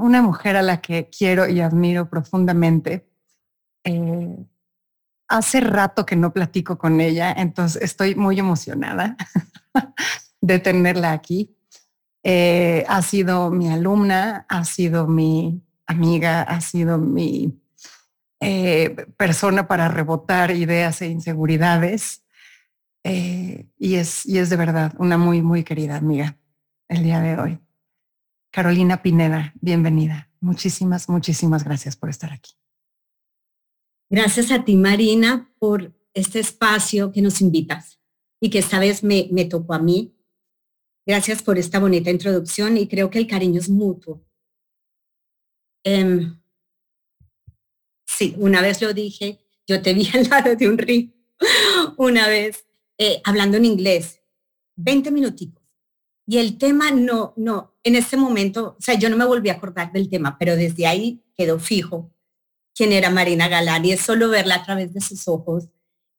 una mujer a la que quiero y admiro profundamente. Eh, hace rato que no platico con ella, entonces estoy muy emocionada de tenerla aquí. Eh, ha sido mi alumna, ha sido mi amiga, ha sido mi eh, persona para rebotar ideas e inseguridades. y, es, y es de verdad una muy, muy querida amiga el día de hoy. Carolina Pineda, bienvenida. Muchísimas, muchísimas gracias por estar aquí. Gracias a ti, Marina, por este espacio que nos invitas y que esta vez me, tocó a mí. Gracias por esta bonita introducción y creo que el cariño es mutuo. Em, sí, una vez lo dije, yo te vi al lado de un río, una vez eh, hablando en inglés, 20 minutitos y el tema no, no, en este momento, o sea, yo no me volví a acordar del tema, pero desde ahí quedó fijo quién era Marina Galán y es solo verla a través de sus ojos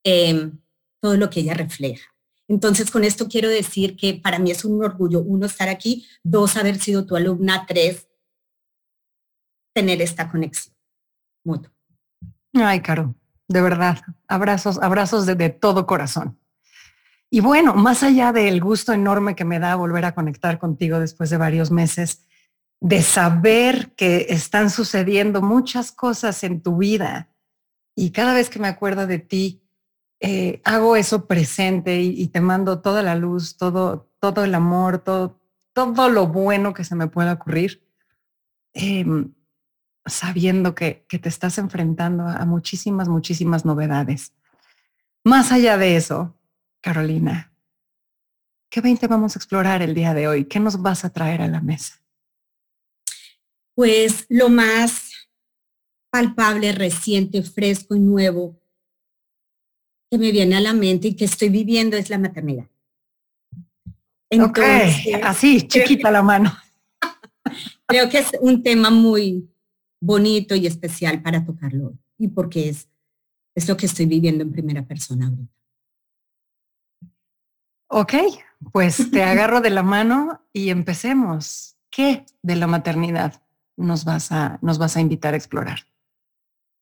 em, todo lo que ella refleja. Entonces, con esto quiero decir que para mí es un orgullo, uno, estar aquí, dos, haber sido tu alumna, tres, tener esta conexión mutua. Ay, Caro, de verdad, abrazos, abrazos de todo corazón. Y bueno, más allá del gusto enorme que me da volver a conectar contigo después de varios meses, de saber que están sucediendo muchas cosas en tu vida y cada vez que me acuerdo de ti, eh, hago eso presente y, te mando toda la luz, todo, todo el amor, todo, todo lo bueno que se me pueda ocurrir, em, sabiendo que, que te estás enfrentando a muchísimas, muchísimas novedades. Más allá de eso, Carolina, ¿qué 20 vamos a explorar el día de hoy? ¿Qué nos vas a traer a la mesa? Pues lo más palpable, reciente, fresco y nuevo que me viene a la mente y que estoy viviendo es la maternidad. ok, así, chiquita la mano. creo que es un tema muy bonito y especial para tocarlo y porque es, es lo que estoy viviendo en primera persona ahorita. Ok, pues te agarro de la mano y empecemos. ¿Qué de la maternidad nos vas a, nos vas a invitar a explorar?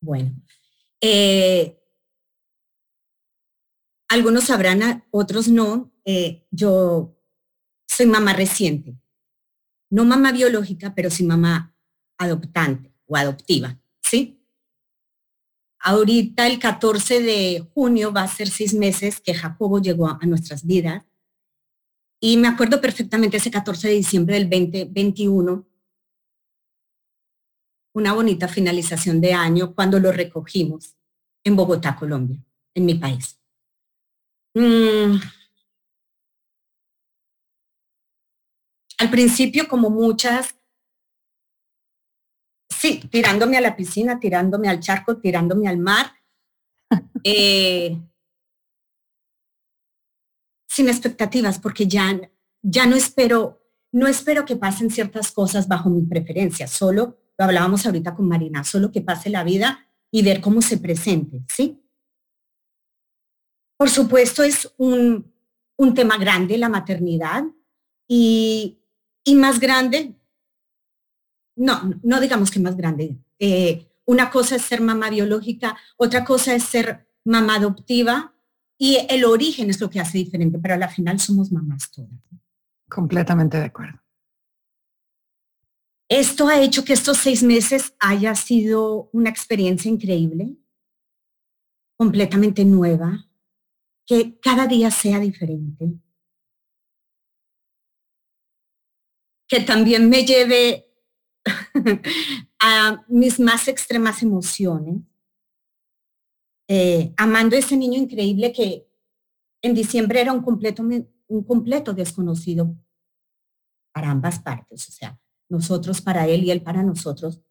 Bueno, eh, algunos sabrán, otros no. Eh, yo soy mamá reciente, no mamá biológica, pero sí mamá adoptante o adoptiva. Ahorita el 14 de junio va a ser seis meses que Jacobo llegó a, nuestras vidas. Y me acuerdo perfectamente ese 14 de diciembre del 2021, una bonita finalización de año cuando lo recogimos en Bogotá, Colombia, en mi país. Mm. Al principio, como muchas sí, tirándome a la piscina, tirándome al charco, tirándome al mar. Eh, sin expectativas, porque ya, ya no espero, no espero que pasen ciertas cosas bajo mi preferencia, solo, lo hablábamos ahorita con Marina, solo que pase la vida y ver cómo se presente, ¿sí? Por supuesto, es un, un tema grande la maternidad y, y más grande no, no digamos que más grande. Eh, una cosa es ser mamá biológica, otra cosa es ser mamá adoptiva y el origen es lo que hace diferente, pero al final somos mamás todas. Completamente de acuerdo. Esto ha hecho que estos seis meses haya sido una experiencia increíble, completamente nueva, que cada día sea diferente, que también me lleve a mis más extremas emociones, eh, amando a ese niño increíble que en diciembre era un completo, un completo desconocido para ambas partes. O sea, nosotros para Él y Él para nosotros.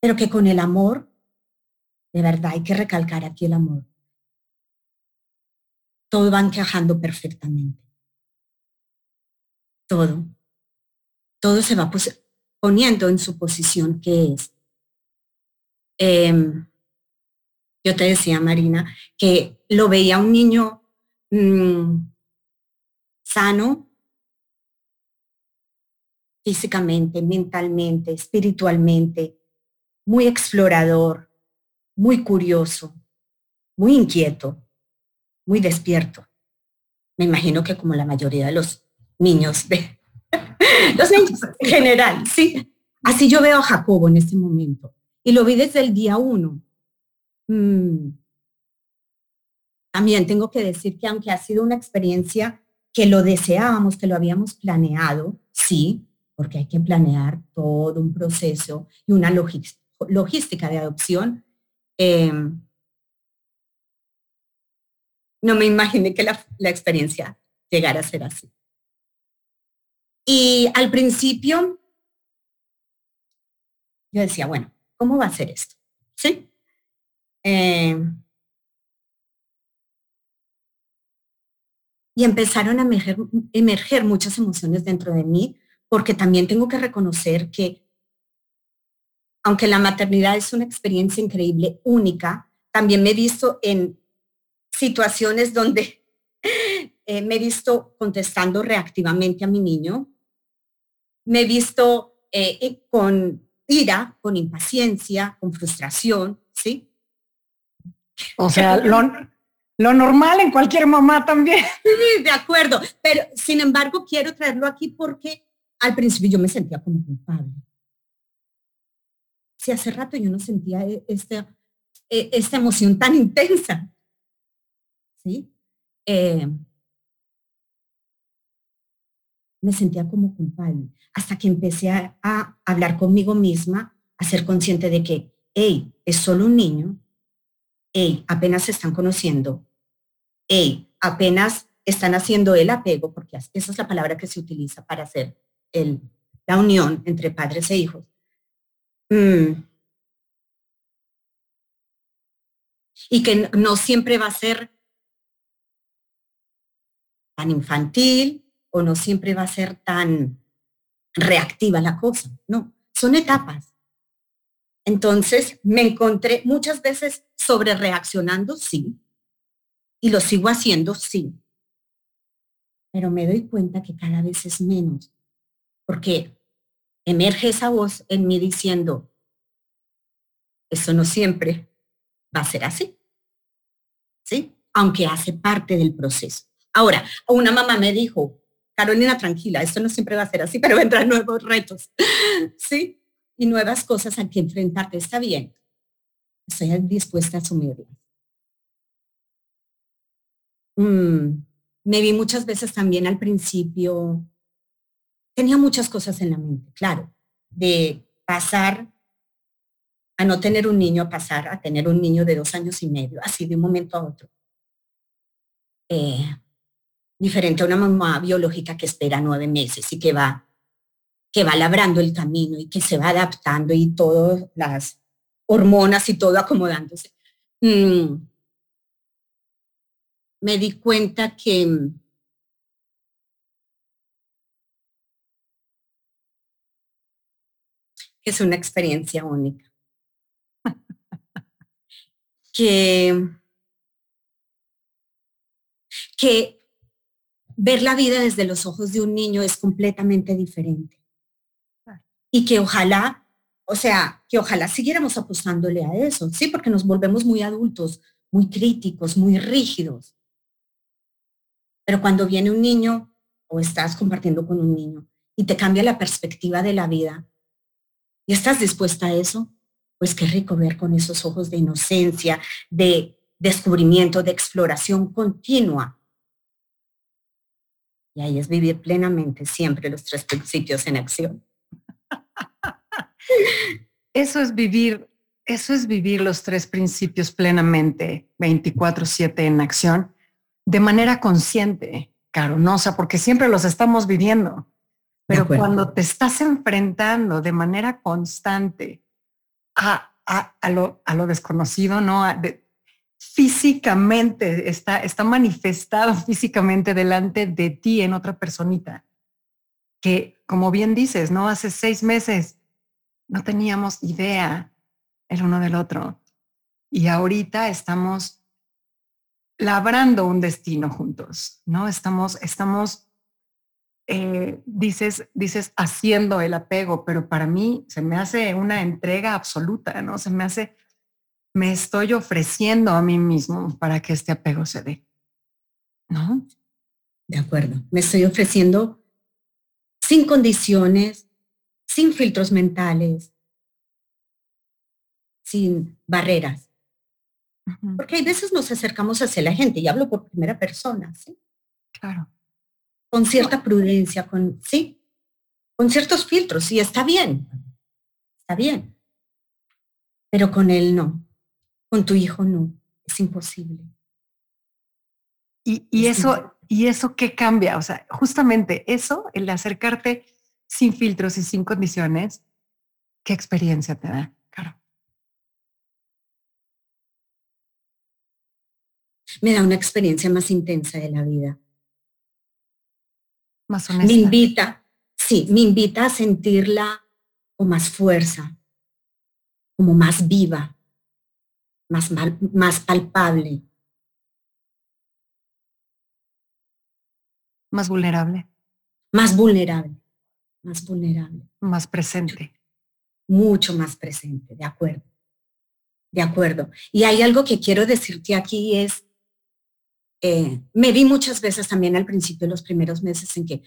Pero que con el amor, de verdad hay que recalcar aquí el amor, todo va encajando perfectamente. Todo. Todo se va poniendo en su posición que es. Em, yo te decía, Marina, que lo veía un niño mm, sano físicamente, mentalmente, espiritualmente, muy explorador, muy curioso, muy inquieto, muy despierto. Me imagino que como la mayoría de los niños de los niños en general, sí. Así yo veo a Jacobo en este momento. Y lo vi desde el día uno. Mm. También tengo que decir que aunque ha sido una experiencia que lo deseábamos, que lo habíamos planeado, sí, porque hay que planear todo un proceso y una logística de adopción. Em, no me imaginé que la, la experiencia llegara a ser así. Y al principio yo decía, bueno, ¿cómo va a ser esto? ¿Sí? Em, y empezaron a emerger, muchas emociones dentro de mí, porque también tengo que reconocer que, aunque la maternidad es una experiencia increíble, única, también me he visto en situaciones donde eh, me he visto contestando reactivamente a mi niño, me he visto eh, con ira, con impaciencia, con frustración, ¿sí? O sea, lo, lo normal en cualquier mamá también. Sí, de acuerdo, pero sin embargo quiero traerlo aquí porque al principio yo me sentía como culpable. Si hace rato yo no sentía e, este, e, esta emoción tan intensa, ¿sí? Eh, me sentía como culpable, hasta que empecé a, hablar conmigo misma, a ser consciente de que, hey, es solo un niño, hey, apenas se están conociendo, hey, apenas están haciendo el apego, porque esa es la palabra que se utiliza para hacer el, la unión entre padres e hijos. Mm. Y que no siempre va a ser tan infantil o no siempre va a ser tan reactiva la cosa, no, son etapas. Entonces me encontré muchas veces sobre reaccionando, sí, y lo sigo haciendo, sí. Pero me doy cuenta que cada vez es menos, porque emerge esa voz en mí diciendo, eso no siempre va a ser así. ¿Sí? Aunque hace parte del proceso. Ahora, una mamá me dijo, Carolina, tranquila, esto no siempre va a ser así, pero vendrán nuevos retos. ¿Sí? Y nuevas cosas a que enfrentarte. Está bien. Estoy dispuesta a asumirlas. Mm, me vi muchas veces también al principio, tenía muchas cosas en la mente, claro, de pasar a no tener un niño, a pasar a tener un niño de dos años y medio, así de un momento a otro. Eh, diferente a una mamá biológica que espera nueve meses y que va, que va labrando el camino y que se va adaptando y todas las hormonas y todo acomodándose. Mm, me di cuenta que es una experiencia única. que, que ver la vida desde los ojos de un niño es completamente diferente. Y que ojalá, o sea, que ojalá siguiéramos apostándole a eso, sí, porque nos volvemos muy adultos, muy críticos, muy rígidos. Pero cuando viene un niño o estás compartiendo con un niño y te cambia la perspectiva de la vida y estás dispuesta a eso, pues qué rico ver con esos ojos de inocencia, de descubrimiento, de exploración continua. Y ahí es vivir plenamente siempre los tres principios en acción. Eso es vivir, eso es vivir los tres principios plenamente, 24/7 en acción de manera consciente, Caro, ¿no? O sea, porque siempre los estamos viviendo. Pero cuando te estás enfrentando de manera constante a, a, lo, a lo, desconocido, ¿no? Físicamente, está, está manifestado físicamente delante de ti en otra personita, que como bien dices, ¿no? Hace seis meses no teníamos idea el uno del otro. Y ahorita estamos labrando un destino juntos, ¿no? Estamos, estamos, eh, dices, dices, haciendo el apego, pero para mí se me hace una entrega absoluta, ¿no? Se me hace, me estoy ofreciendo a mí mismo para que este apego se dé, ¿no? De acuerdo, me estoy ofreciendo sin condiciones, sin filtros mentales, sin barreras. Porque hay veces nos acercamos hacia la gente, y hablo por primera persona, ¿sí? Claro. Con cierta prudencia, con, sí, con ciertos filtros, y está bien, está bien. Pero con él no, con tu hijo no, es imposible. Y, y eso, ¿y eso qué cambia? O sea, justamente eso, el acercarte sin filtros y sin condiciones, ¿qué experiencia te da? Claro. me da una experiencia más intensa de la vida. Más honesta. Me invita, sí, me invita a sentirla con más fuerza, como más viva, más, más palpable. Más vulnerable. Más vulnerable, más vulnerable. Más presente. Mucho más presente, de acuerdo. De acuerdo. Y hay algo que quiero decirte aquí es, eh, me vi muchas veces también al principio, los primeros meses, en que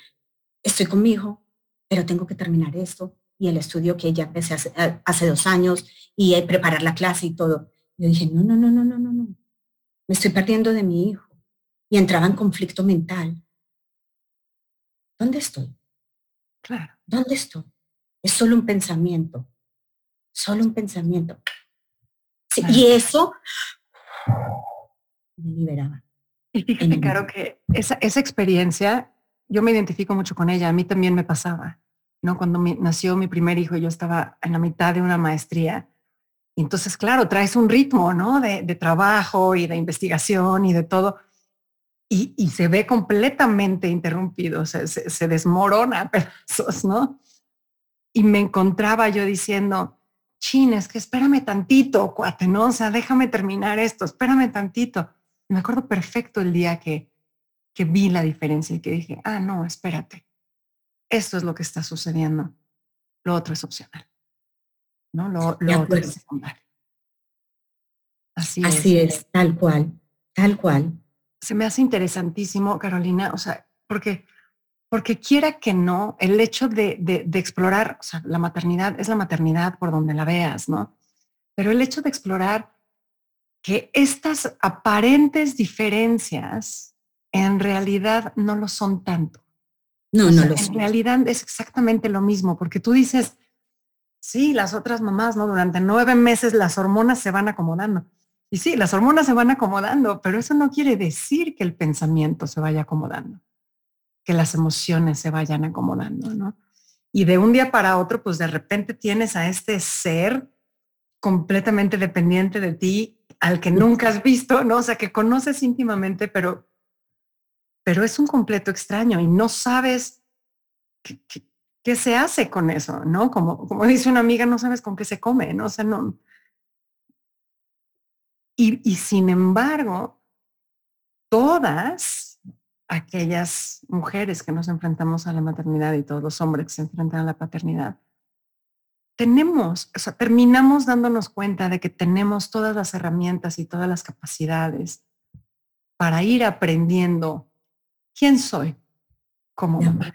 estoy con mi hijo, pero tengo que terminar esto y el estudio que ya empecé hace, hace dos años y preparar la clase y todo. Yo dije, no, no, no, no, no, no, no. Me estoy perdiendo de mi hijo. Y entraba en conflicto mental. ¿Dónde estoy? Claro. ¿Dónde estoy? Es solo un pensamiento. Solo un pensamiento. Y eso me liberaba. Y fíjate, Caro, que esa, esa experiencia, yo me identifico mucho con ella, a mí también me pasaba, ¿no? Cuando nació mi primer hijo, yo estaba en la mitad de una maestría. Entonces, claro, traes un ritmo, ¿no? De, trabajo y de investigación y de todo. Y, se ve completamente interrumpido, se, se, se desmorona pedazos, ¿no? Y me encontraba yo diciendo, chin, es que espérame tantito, cuate, ¿no? O sea, déjame terminar esto, espérame tantito me acuerdo perfecto el día que, que vi la diferencia y que dije, ah, no, espérate, esto es lo que está sucediendo, lo otro es opcional, ¿no? Lo, lo otro es secundario. Así, Así es. tal cual, tal cual. Se me hace interesantísimo, Carolina, o sea, porque, porque quiera que no, el hecho de, de, de explorar, o sea, la maternidad es la maternidad por donde la veas, ¿no? Pero el hecho de explorar que estas aparentes diferencias en realidad no lo son tanto. No, no lo son. En realidad es exactamente lo mismo, porque tú dices, sí, las otras mamás, ¿no? Durante nueve meses las hormonas se van acomodando. Y sí, las hormonas se van acomodando, pero eso no quiere decir que el pensamiento se vaya acomodando, que las emociones se vayan acomodando, ¿no? Y de un día para otro, pues de repente tienes a este ser completamente dependiente de ti al que nunca has visto, ¿no? O sea, que conoces íntimamente, pero, pero es un completo extraño y no sabes qué, se hace con eso, ¿no? Como, como dice una amiga, no sabes con qué se come, ¿no? O sea, no. Y, y sin embargo, todas aquellas mujeres que nos enfrentamos a la maternidad y todos los hombres que se enfrentan a la paternidad, tenemos, o sea, terminamos dándonos cuenta de que tenemos todas las herramientas y todas las capacidades para ir aprendiendo quién soy como mamá.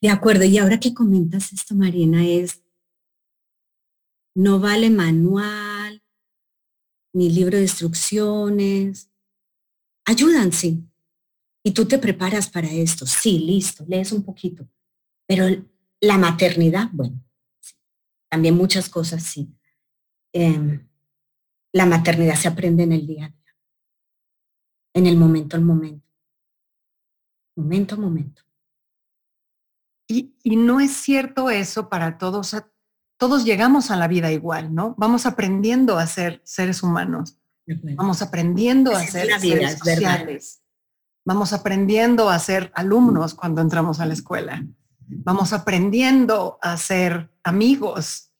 De acuerdo, y ahora que comentas esto, Marina, es, no vale manual, ni libro de instrucciones, ayudan, sí. Y tú te preparas para esto, sí, listo, lees un poquito. Pero la maternidad, bueno, también muchas cosas sí. Em, la maternidad se aprende en el día a día, en el momento al momento, momento a momento. Y, y, no es cierto eso para todos. Todos llegamos a la vida igual, ¿no? Vamos aprendiendo a ser seres humanos. Vamos aprendiendo a ser seres sociales. Vamos aprendiendo a ser alumnos cuando entramos a la escuela. Vamos aprendiendo a ser amigos.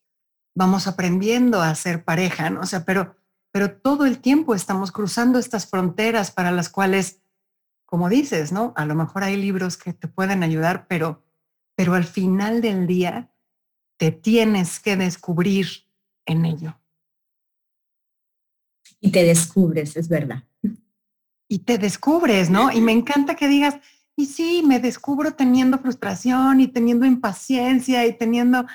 Vamos aprendiendo a ser pareja, ¿no? O sea, pero, pero todo el tiempo estamos cruzando estas fronteras para las cuales, como dices, ¿no? A lo mejor hay libros que te pueden ayudar, pero, pero al final del día te tienes que descubrir en ello. Y te descubres, es verdad y te descubres, ¿no? Y me encanta que digas, y sí, me descubro teniendo frustración y teniendo impaciencia y teniendo,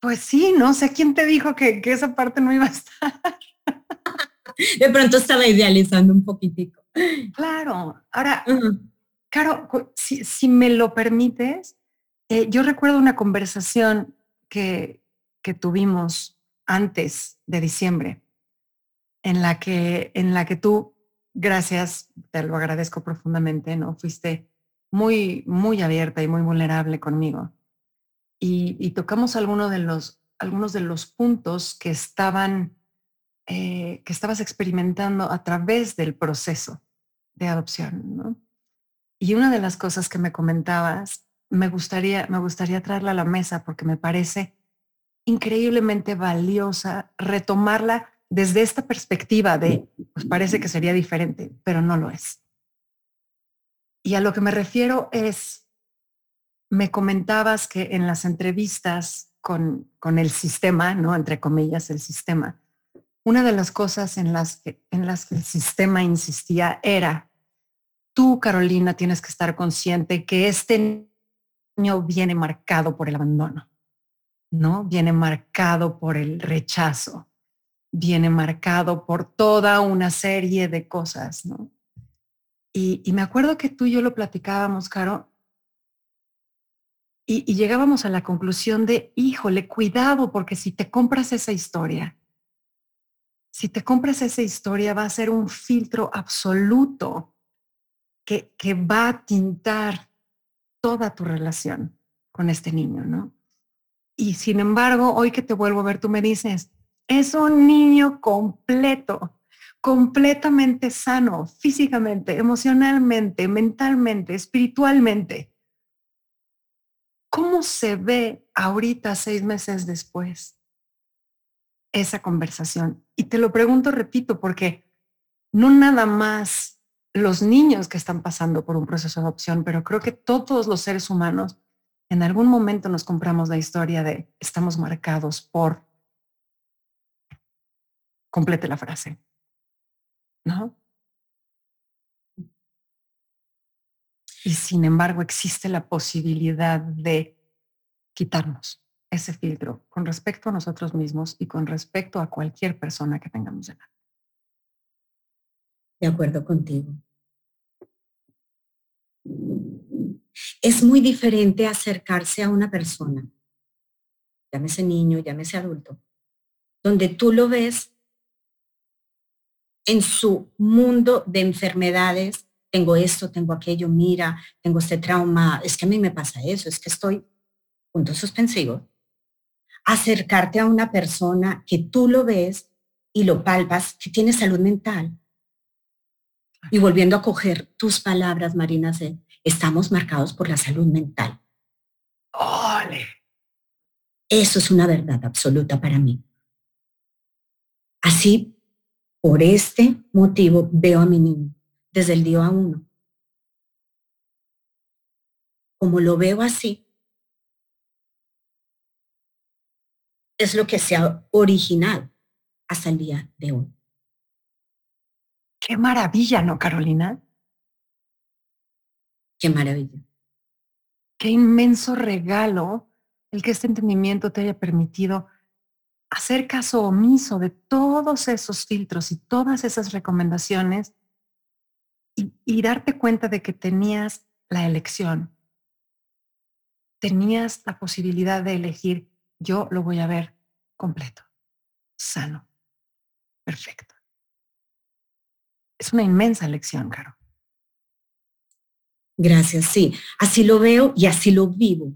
pues sí, no sé quién te dijo que, esa parte no iba a estar. De pronto estaba idealizando un poquitico. Claro, ahora, claro, si, me lo permites, eh, yo recuerdo una conversación que, que tuvimos antes de diciembre, en la que, en la que tú gracias, te lo agradezco profundamente, ¿no? Fuiste muy, muy abierta y muy vulnerable conmigo. Y, tocamos algunos de los, algunos de los puntos que estaban, eh, que estabas experimentando a través del proceso de adopción, ¿no? Y una de las cosas que me comentabas, me gustaría, me gustaría traerla a la mesa porque me parece increíblemente valiosa retomarla desde esta perspectiva de, pues parece que sería diferente, pero no lo es. Y a lo que me refiero es, me comentabas que en las entrevistas con, con el sistema, ¿no? Entre comillas, el sistema, una de las cosas en las, que, en las que el sistema insistía era, tú, Carolina, tienes que estar consciente que este viene marcado por el abandono, ¿no? Viene marcado por el rechazo, viene marcado por toda una serie de cosas, ¿no? Y, me acuerdo que tú y yo lo platicábamos, Caro, y, llegábamos a la conclusión de, híjole, cuidado, porque si te compras esa historia, si te compras esa historia va a ser un filtro absoluto que va a tintar toda tu relación con este niño, ¿no? Y sin embargo, hoy que te vuelvo a ver, tú me dices, es un niño completo, completamente sano, físicamente, emocionalmente, mentalmente, espiritualmente. ¿Cómo se ve ahorita, seis meses después, esa conversación? Y te lo pregunto, repito, porque no nada más los niños que están pasando por un proceso de adopción, pero creo que todos los seres humanos en algún momento nos compramos la historia de estamos marcados por complete la frase. ¿No? Y sin embargo existe la posibilidad de quitarnos ese filtro con respecto a nosotros mismos y con respecto a cualquier persona que tengamos delante. De acuerdo contigo. Es muy diferente acercarse a una persona, llámese niño, llámese adulto, donde tú lo ves en su mundo de enfermedades, tengo esto, tengo aquello, mira, tengo este trauma, es que a mí me pasa eso, es que estoy, punto suspensivo, acercarte a una persona que tú lo ves y lo palpas, que tiene salud mental. Y volviendo a coger tus palabras, Marina C., estamos marcados por la salud mental. ¡Ole! Eso es una verdad absoluta para mí. Así por este motivo veo a mi niño desde el día uno. Como lo veo así, es lo que se ha originado hasta el día de hoy. Qué maravilla, ¿no, Carolina? Qué maravilla. Qué inmenso regalo el que este entendimiento te haya permitido hacer caso omiso de todos esos filtros y todas esas recomendaciones y, darte cuenta de que tenías la elección. Tenías la posibilidad de elegir, yo lo voy a ver completo, sano, perfecto. Es una inmensa elección, Caro. Gracias, sí. Así lo veo y así lo vivo.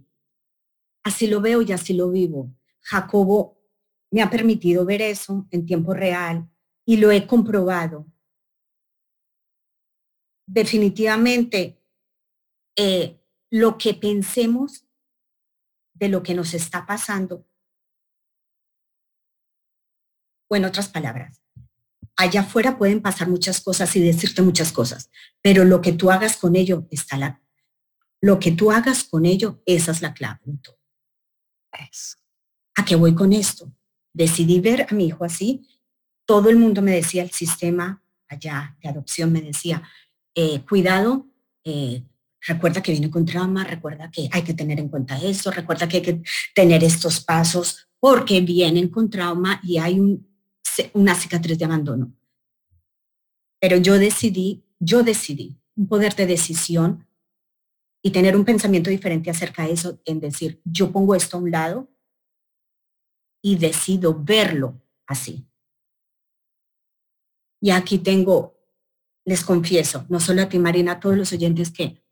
Así lo veo y así lo vivo. Jacobo me ha permitido ver eso en tiempo real y lo he comprobado. Definitivamente, eh, lo que pensemos de lo que nos está pasando, o en otras palabras, allá afuera pueden pasar muchas cosas y decirte muchas cosas, pero lo que tú hagas con ello está la, lo que tú hagas con ello, esa es la clave. ¿A qué voy con esto? Decidí ver a mi hijo así. Todo el mundo me decía, el sistema allá de adopción me decía, eh, cuidado, eh, recuerda que viene con trauma, recuerda que hay que tener en cuenta eso, recuerda que hay que tener estos pasos porque vienen con trauma y hay un, una cicatriz de abandono. Pero yo decidí, yo decidí un poder de decisión y tener un pensamiento diferente acerca de eso, en decir, yo pongo esto a un lado y decido verlo así. Y aquí tengo, les confieso, no solo a ti Marina, a todos los oyentes que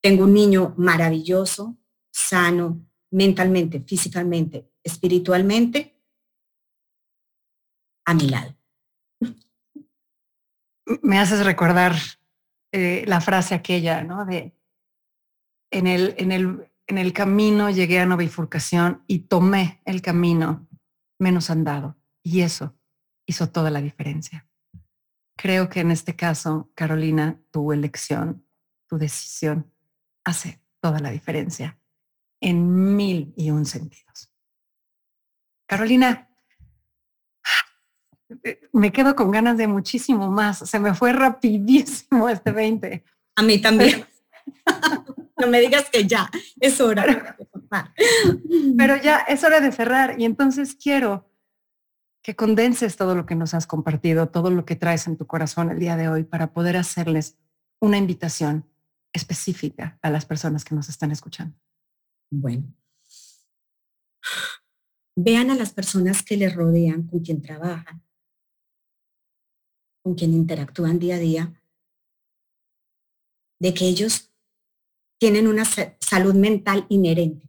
tengo un niño maravilloso, sano, mentalmente, físicamente, espiritualmente, a mi lado. Me haces recordar eh, la frase aquella, ¿no? De en el, en, el, en el camino llegué a una bifurcación y tomé el camino menos andado. Y eso hizo toda la diferencia. Creo que en este caso, Carolina, tu elección, tu decisión hace toda la diferencia en mil y un sentidos. Carolina, me quedo con ganas de muchísimo más. Se me fue rapidísimo este 20. A mí también. no me digas que ya, es hora. Pero ya es hora de cerrar y entonces quiero que condenses todo lo que nos has compartido, todo lo que traes en tu corazón el día de hoy para poder hacerles una invitación específica a las personas que nos están escuchando? Bueno, vean a las personas que les rodean, con quien trabajan, con quien interactúan día a día, de que ellos tienen una salud mental inherente.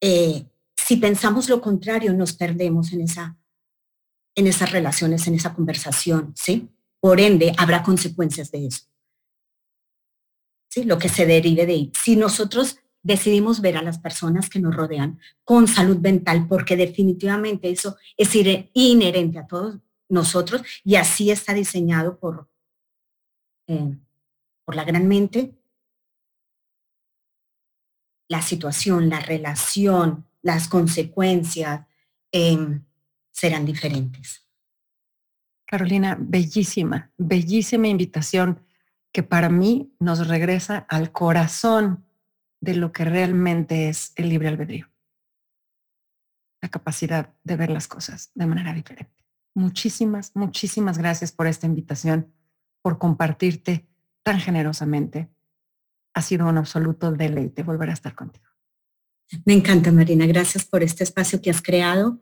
Eh, si pensamos lo contrario, nos perdemos en, esa, en esas relaciones, en esa conversación, ¿sí? Por ende, habrá consecuencias de eso. Lo que se derive de ahí. Si nosotros decidimos ver a las personas que nos rodean con salud mental, porque definitivamente eso es inherente a todos nosotros y así está diseñado por, eh, por la gran mente, la situación, la relación, las consecuencias em, serán diferentes. Carolina, bellísima, bellísima invitación que para mí nos regresa al corazón de lo que realmente es el libre albedrío. La capacidad de ver las cosas de manera diferente. Muchísimas, muchísimas gracias por esta invitación, por compartirte tan generosamente. Ha sido un absoluto deleite volver a estar contigo. Me encanta, Marina. Gracias por este espacio que has creado.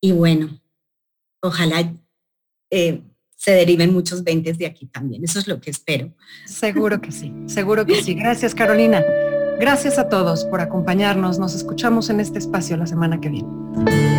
Y bueno, ojalá eh, se deriven muchos 20 de aquí también. Eso es lo que espero. Seguro que sí, seguro que sí. Gracias, Carolina. Gracias a todos por acompañarnos. Nos escuchamos en este espacio la semana que viene.